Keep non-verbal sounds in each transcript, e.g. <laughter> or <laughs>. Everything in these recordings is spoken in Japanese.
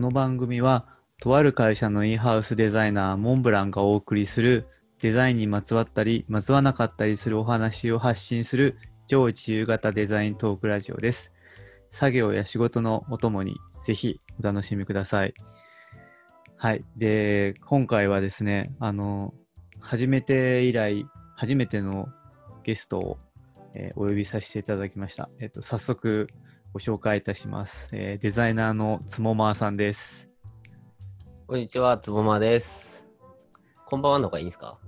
この番組は、とある会社のインハウスデザイナー、モンブランがお送りする、デザインにまつわったり、まつわなかったりするお話を発信する、超自由型デザイントークラジオです。作業や仕事のお供に、ぜひお楽しみください。はい。で、今回はですね、あの、初めて以来、初めてのゲストを、えーお呼びさせていただきました。えっ、と、早速ご紹介いたします。えーデザイナーのつもまーさんです。こんにちは、つぼまです。こんばんはの方がいいんですか？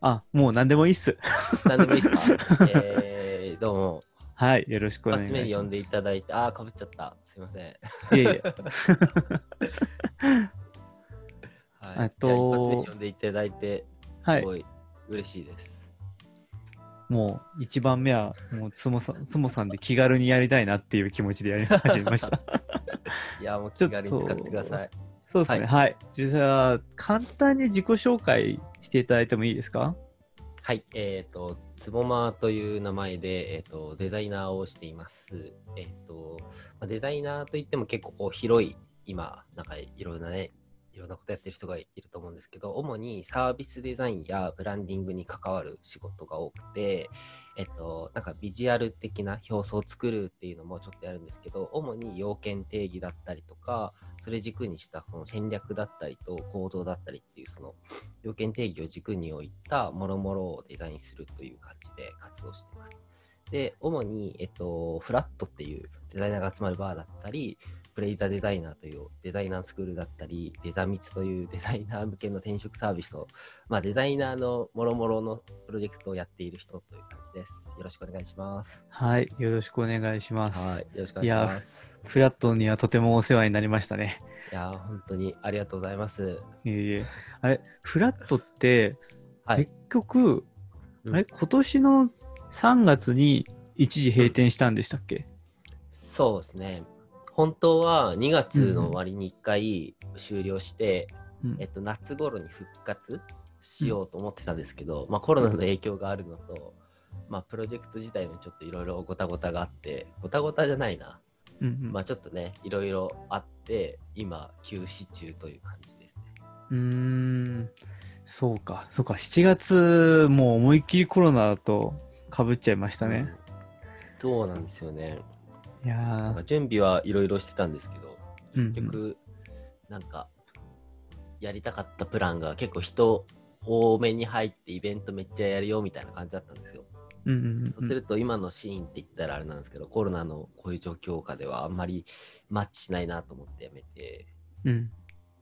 あ、もう何でもいいっす。何でもいいですか？<laughs> えー、どうも、はい。よろしくお願いします。集めに呼んでいただいて、あー、かぶっちゃった。すいません。いえいえ。<laughs> <laughs> はい、えっと一発目に呼んでいただいて、はい。すごい嬉しいです。もう一番目は、もうつもさん、つもさんで気軽にやりたいなっていう気持ちでやり始めました。<laughs> いや、もう気軽に使ってください。そうですね。はい。実は、簡単に自己紹介していただいてもいいですか？はい、えっ、と、つぼまという名前で、えっ、と、デザイナーをしています。えっ、と、まあデザイナーといっても結構こう広い、今、なんかいろんなね、いろんなことやってる人がいると思うんですけど、主にサービスデザインやブランディングに関わる仕事が多くて、えっと、なんかビジュアル的な表層を作るっていうのもちょっとやるんですけど、主に要件定義だったりとか、それ軸にしたその戦略だったりと構造だったりっていうその要件定義を軸に置いたもろもろをデザインするという感じで活動してます。で、主に、えっと、フラットっていうデザイナーが集まるバーだったり、プレイザデザイナーというデザイナースクールだったり、デザミツというデザイナー向けの転職サービスと、まあ、デザイナーのもろもろのプロジェクトをやっている人という感じです。よろしくお願いします。はい。よろしくお願いします。はい、よろしくお願いします。フラットにはとてもお世話になりましたね。いやー、本当にありがとうございます。いえいえ。あれ、フラットって、はい結。局、うんあれ、今年の3月に一時閉店したんでしたっけ、そうですね。本当は2月の終わりに1回終了して、うんえっと、夏頃に復活しようと思ってたんですけど、まあ、コロナの影響があるのと、まあ、プロジェクト自体もちょっといろいろごたごたがあって、ごたごたじゃないな。うんうんまあ、ちょっとね、いろいろあって、今、休止中という感じですね。うーん、そうか、そうか、7月、もう思いっきりコロナとかぶっちゃいましたね。うんそうなんですよね。いや準備はいろいろしてたんですけど、うんうん。結局、なんか、やりたかったプランが結構人多めに入ってイベントめっちゃやるよみたいな感じだったんですよ。うんうんそうすると今のシーンって言ったらあれなんですけど、コロナのこういう状況下ではあんまりマッチしないなと思ってやめて、うん。うん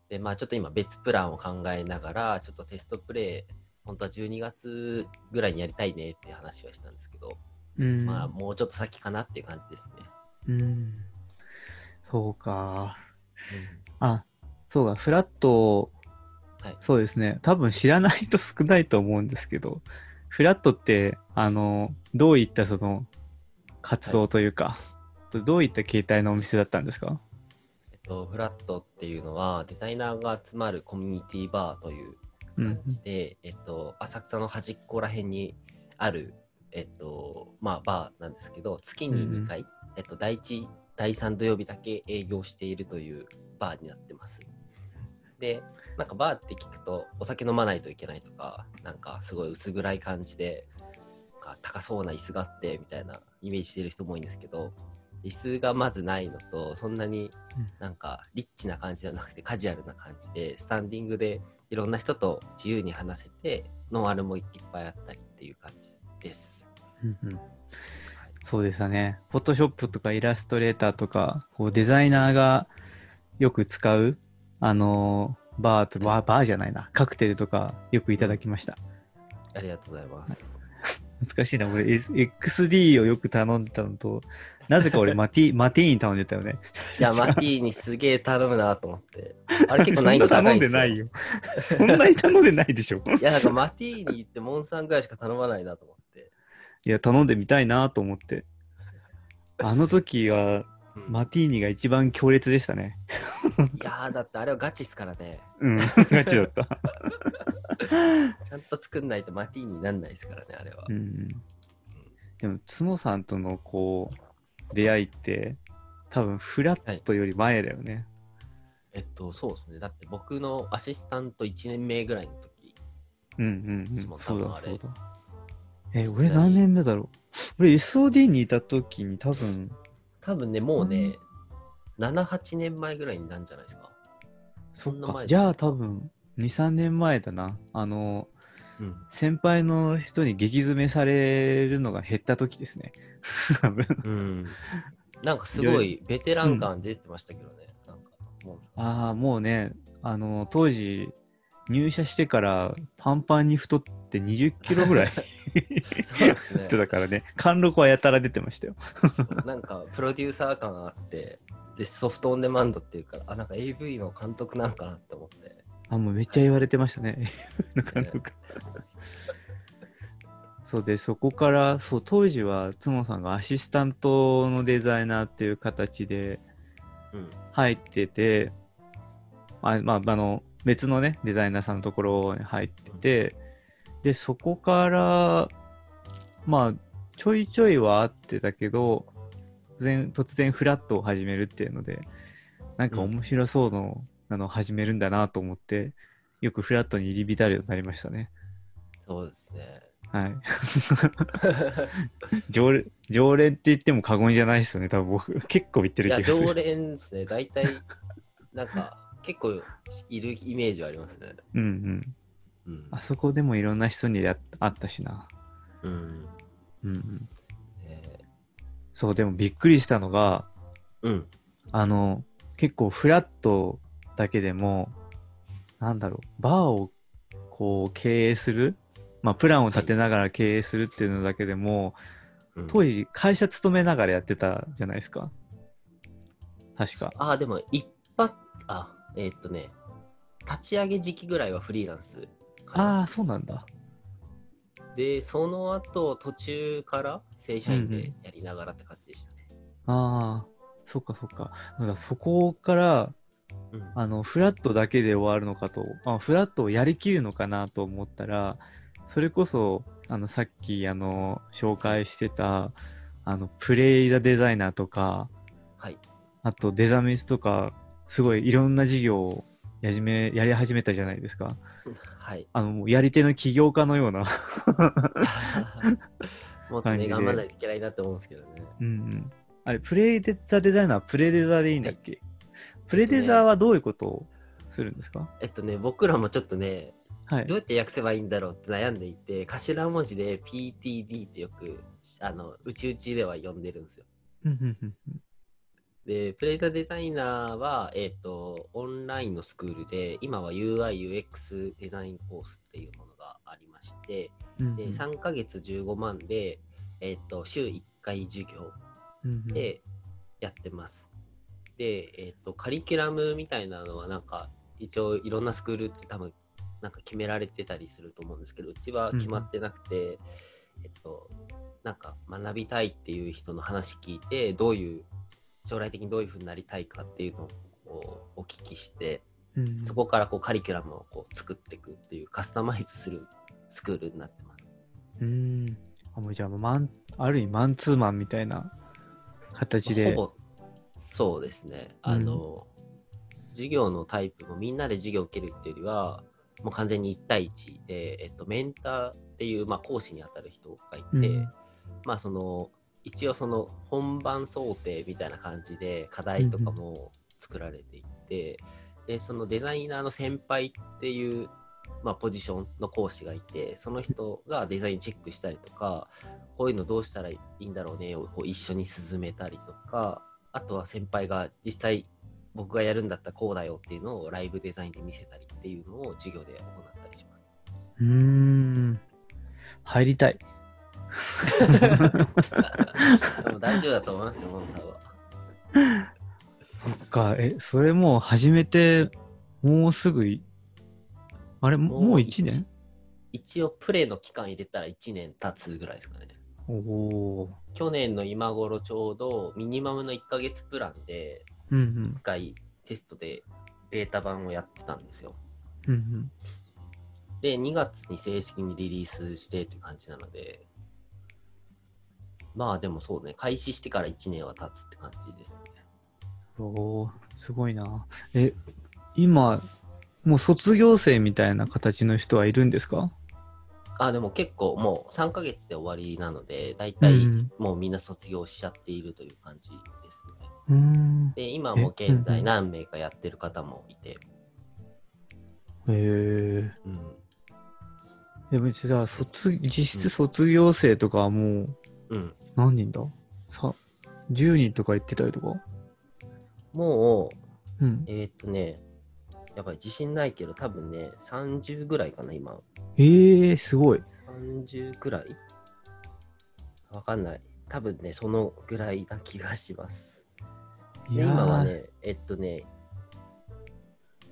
で、まあちょっと今別プランを考えながら、ちょっとテストプレイ、本当は12月ぐらいにやりたいねって話はしたんですけど、うん。まあもうちょっと先かなっていう感じですね。うん。そうか。あ、そうか、フラット、はい。そうですね、多分知らない人少ないと思うんですけど、フラットって、あの、どういったその活動というか、どういった形態のお店だったんですか？えっと、フラットっていうのはデザイナーが集まるコミュニティバーといううん感じで、えっと、浅草の端っこら辺にある、えっと、まあ、バーなんですけど、月に2回、えっと、第1、第3土曜日だけ営業しているというバーになってます。で、なんかバーって聞くと、お酒飲まないといけないとか、なんかすごい薄暗い感じで、なんか高そうな椅子があってみたいなイメージしてる人も多いんですけど、椅子がまずないのと、そんなになんかリッチな感じじゃなくてカジュアルな感じで、スタンディングでいろんな人と自由に話せて、ノンアルもいっぱいあったりっていう感じです。そうでしたね。フォトショップとかイラストレーターとか、こうデザイナーがよく使う、あのーバーとバー、バーじゃないな、カクテルとかよくいただきました。ありがとうございます。懐かしいな、俺、XD をよく頼んでたのと、なぜか俺 <laughs> マティ、マティーン頼んでたよね。いや、マティにすげえ頼むなと思って。あれ結構難易度そんな頼ん高いんですよ。でないよ。そんなに頼んでないでしょ。いや、なんかマティに行ってモンさんぐらいしか頼まないなと思って。いや、頼んでみたいなと思って。あの時は、うんマティーニが一番強烈でしたね。いやー、だってあれはガチっすからね。うん、ガチだった。<laughs> ちゃんと作んないとマティーになんないですからね、あれは。うん。でも、つもさんとのこう、出会いって、多分フラットより前だよね。えっと、そうですね。だって僕のアシスタント1年目ぐらいの時、うんうんうん。そうだそうだ。え、俺何年目だろう？俺 SOD にいた時に多分、多分ね、もうね、7、8年前ぐらいになるんじゃないですか。そっそんな前か。じゃあ多分、2、3年前だな。あの、うん。先輩の人に激詰めされるのが減った時ですね。<laughs> 多分。うん。なんかすごいベテラン感出てましたけどね。なんか、もうああ、もうね、あの、当時、入社してからパンパンに太って20キロぐらい <laughs> そうですね。だからね、貫禄はやたら出てましたよ。なんかプロデューサー感があって、で、ソフトオンデマンドっていうから、あ、なんか AV の監督なのかなって思って。あ、もうめっちゃ言われてましたね。<laughs> 貫禄そうで、そこから、そう、当時は角さんがアシスタントのデザイナーっていう形でうん。入ってて、あまあ、あの、別のね、デザイナーさんのところに入ってて、で、そこから、まあ、ちょいちょいはあってたけど、突然、突然フラットを始めるっていうので、なんか面白そうの、なのを始めるんだなと思って、よくフラットに入り浸るようになりましたね。そうですね。はい。<laughs> 常連、常連って言っても過言じゃないですよね、多分僕。<laughs> 結構言ってる気がする。常連ですね。大体、なんか、結構いるイメージはありますね。うんうん。うん。あそこでもいろんな人にや会ったしな。うん。うんうん。えそう、でもびっくりしたのが、ーうん。あの、結構フラットだけでも、なんだろう、バーをこう経営する、まあ、プランを立てながら経営するっていうのだけでも、うん当時会社勤めながらやってたじゃないですか。確か。ああ、でも一泊、あ、えーっとね、立ち上げ時期ぐらいはフリーランス。ああ、そうなんだ。で、その後、途中から正社員でやりながらって感じでしたね。ああ、そっかそっか。だからそこから、うん。あの、フラットだけで終わるのかと、あフラットをやりきるのかなと思ったら、それこそ、あの、さっき、あの、紹介してた、あの、プレイダデザイナーとか、はい。あとデザミスとか、すごいいろんな事業をやじめ、やり始めたじゃないですか。はい。あの、やり手の起業家のような。<laughs> もっとね、頑張らないといけないなって思うんですけどね。うんうん。あれ、プレイデザデザイナーはプレデザでいいんだっけ、プレデザはどういうことをするんですか？えっとね、僕らもちょっとね、はいど。うやって訳せばいいんだろうって悩んでいて、頭文字で PTD ってよく、あの、うちうちでは呼んでるんですよ。うんうんうんうんで、プレイザーデザイナーは、えっ、と、オンラインのスクールで、今は UI、UX デザインコースっていうものがありまして、うんうん。で、3ヶ月15万で、えっ、と、週1回授業うんうん。でやってます。で、えっ、と、カリキュラムみたいなのは、なんか、一応いろんなスクールって多分、なんか決められてたりすると思うんですけど、うちは決まってなくて、えっと、なんか学びたいっていう人の話聞いて、どういう、将来的にどういうふうになりたいかっていうのをお聞きして、うんうんそこからこうカリキュラムをこう作っていくっていうカスタマイズするスクールになってます。うーん。あ、もうじゃあ、マン、ある意味マンツーマンみたいな形で。ほぼそうですね。あの、授業のタイプもみんなで授業を受けるっていうよりは、もう完全に1対1で、えっと、メンターっていう、まあ、講師にあたる人がいて、うんまあその一応その本番想定みたいな感じで課題とかも作られていて、でそのデザイナーの先輩っていう、まあ、ポジションの講師がいてその人がデザインチェックしたりとかこういうのどうしたらいいんだろうねをこう一緒に進めたりとかあとは先輩が実際僕がやるんだったらこうだよっていうのをライブデザインで見せたりっていうのを授業で行ったりします。うーん。入りたい。でも大丈夫だと思いますよ、モンさんは。そっか、え、それもう始めて、もうすぐい、あれ、ももう1年？一応プレイの期間入れたら1年経つぐらいですかね。おお去年の今頃ちょうどミニマムの1ヶ月プランでー。うんうん1。回テストでベータ版をやってたんですよ。うんうん。で、2月に正式にリリースしてっていう感じなので、まあでもそうね、開始してから1年は経つって感じですね。おおすごいな。え、今、もう卒業生みたいな形の人はいるんですか？あ、でも結構もう3ヶ月で終わりなので、大体うんもうみんな卒業しちゃっているという感じですね。うーん。で、今も現在何名かやってる方もいて、へえ。うん。でもじゃあ卒、実質卒業生とかはもううん。何人だ？さ、10人とか言ってたりとか？もう、うん。えーっとね、やっぱり自信ないけど、多分ね、30ぐらいかな、今。ええすごい。30ぐらいわかんない。多分ね、そのぐらいな気がします。で今はね、えっとね、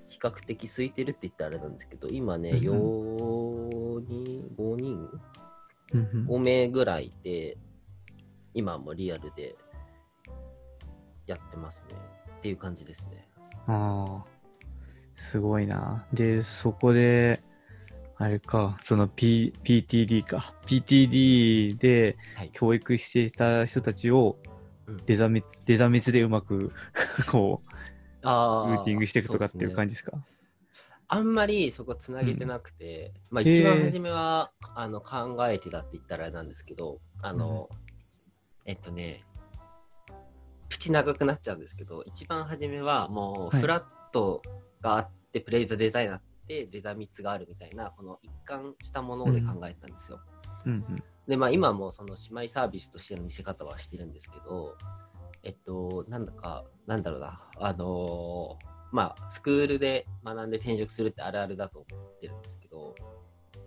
比較的空いてるって言ったらあれなんですけど、今ね、うん4人、5人、うんうん5名ぐらいで、今もリアルでやってますね。っていう感じですね。ああ、すごいな。で、そこで、あれか、その、P、PTD か。PTD ではい。教育していた人たちをうんデザミツ、デザミツでうまく <laughs> こう、あルーティングしていくとかっていうじ感じですか？あんまりそこつなげてなくて、まあへー一番初めはあの考えてたって言ったらあれなんですけど、あの、えっとね、口長くなっちゃうんですけど、一番初めはもうはいフラットがあって、プレイザデザイナーってデザミツがあるみたいな、この一貫したもので考えてたんですよ。うんうん。で、まあ今もその姉妹サービスとしての見せ方はしてるんですけど、えっと、なんだか、なんだろうな、あのーまあ、スクールで学んで転職するってあるあるだと思ってるんですけど、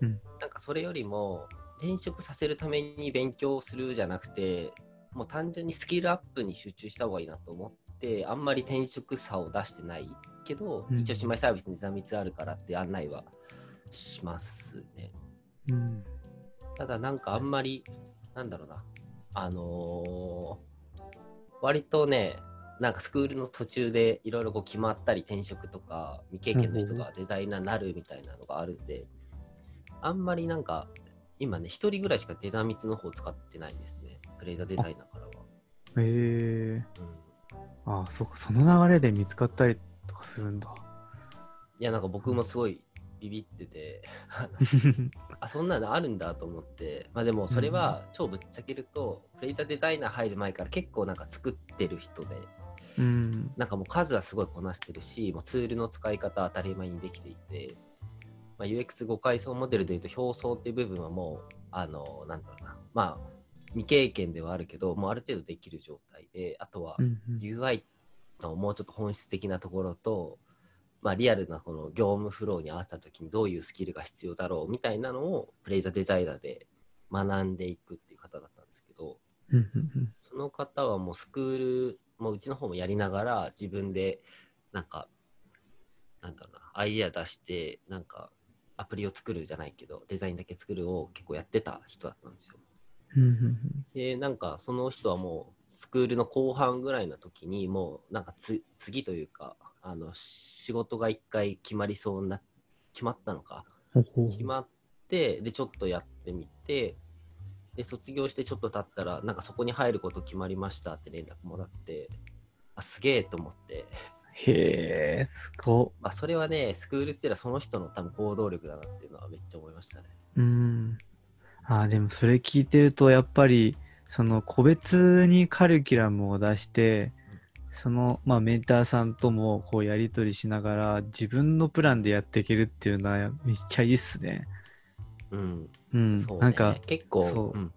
うんなんかそれよりも、転職させるために勉強するじゃなくて、もう単純にスキルアップに集中した方がいいなと思って、あんまり転職差を出してないけど、うん一応姉妹サービスに座密あるからって案内はしますね。うん。ただなんかあんまり、なんだろうな、あのー割とね、なんかスクールの途中でいろいろこう決まったり転職とか未経験の人がデザイナーになるみたいなのがあるんで、あんまりなんか今ね、一人ぐらいしかデザミツの方使ってないですね。プレイザーデザイナ。へえうん、ああ、そっか、その流れで見つかったりとかするんだ。いや、なんか僕もすごいビビってて、<laughs> あ、そんなのあるんだと思って、まあでもそれは超ぶっちゃけると、プレイザーデザイナー入る前から結構なんか作ってる人で、うん。なんかもう数はすごいこなしてるし、もうツールの使い方は当たり前にできていて、まあ、UX 誤階層モデルでいうと表層っていう部分はもう、あの、なんだろうな、まあ、未経験ではあるけど、もうある程度できる状態で、あとは UI のもうちょっと本質的なところと、まあ、リアルなこの業務フローに合わせた時にどういうスキルが必要だろうみたいなのをプレイザーデザイナーで学んでいくっていう方だったんですけど、その方はもうスクール、もううちの方もやりながら自分でなんか、なんだろうな、アイデア出して、なんかアプリを作るじゃないけど、デザインだけ作るを結構やってた人だったんですよ。で、なんかその人はもうスクールの後半ぐらいの時にもうなんかつ次というか、あの仕事が一回決まりそうな、決まったのか、決まって、で、ちょっとやってみて、で、卒業してちょっと経ったら、なんかそこに入ること決まりましたって連絡もらって、あ、すげえと思って、へえ、すご。まあ、それはね、スクールっていうのはその人の多分行動力だなっていうのはめっちゃ思いましたね。うん。ああ、でもそれ聞いてると、やっぱり、その個別にカリキュラムを出して、その、まあ、メンターさんともこうやり取りしながら、自分のプランでやっていけるっていうのはめっちゃいいっすね。うん。うん。ね。なんか、結構、そううん。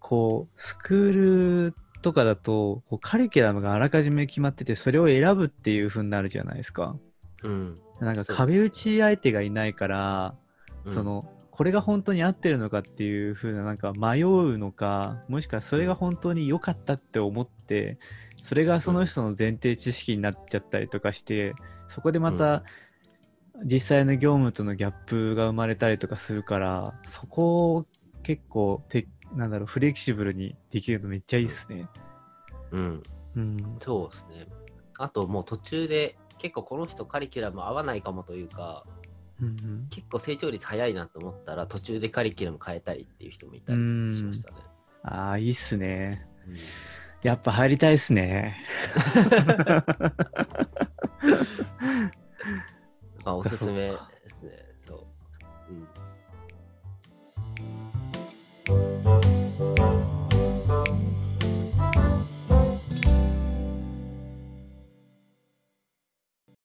こう、スクールとかだと、こうカリキュラムがあらかじめ決まってて、それを選ぶっていう風になるじゃないですか。うん。なんか壁打ち相手がいないから、うんそ、のこれが本当に合ってるのかっていう風ななんか迷うのかもしくはそれが本当に良かったって思ってそれがその人の前提知識になっちゃったりとかしてそこでまた実際の業務とのギャップが生まれたりとかするからそこを結構てなんだろうフレキシブルにできるのめっちゃいいっすね。うん。うん。そうですね。あともう途中で結構この人カリキュラム合わないかもというか、結構成長率早いなと思ったら途中でカリキュラム変えたりっていう人もいたりしましたね。ああいいっすね、うん、やっぱ入りたいっすね。<laughs> あおすすめですね。そう、うん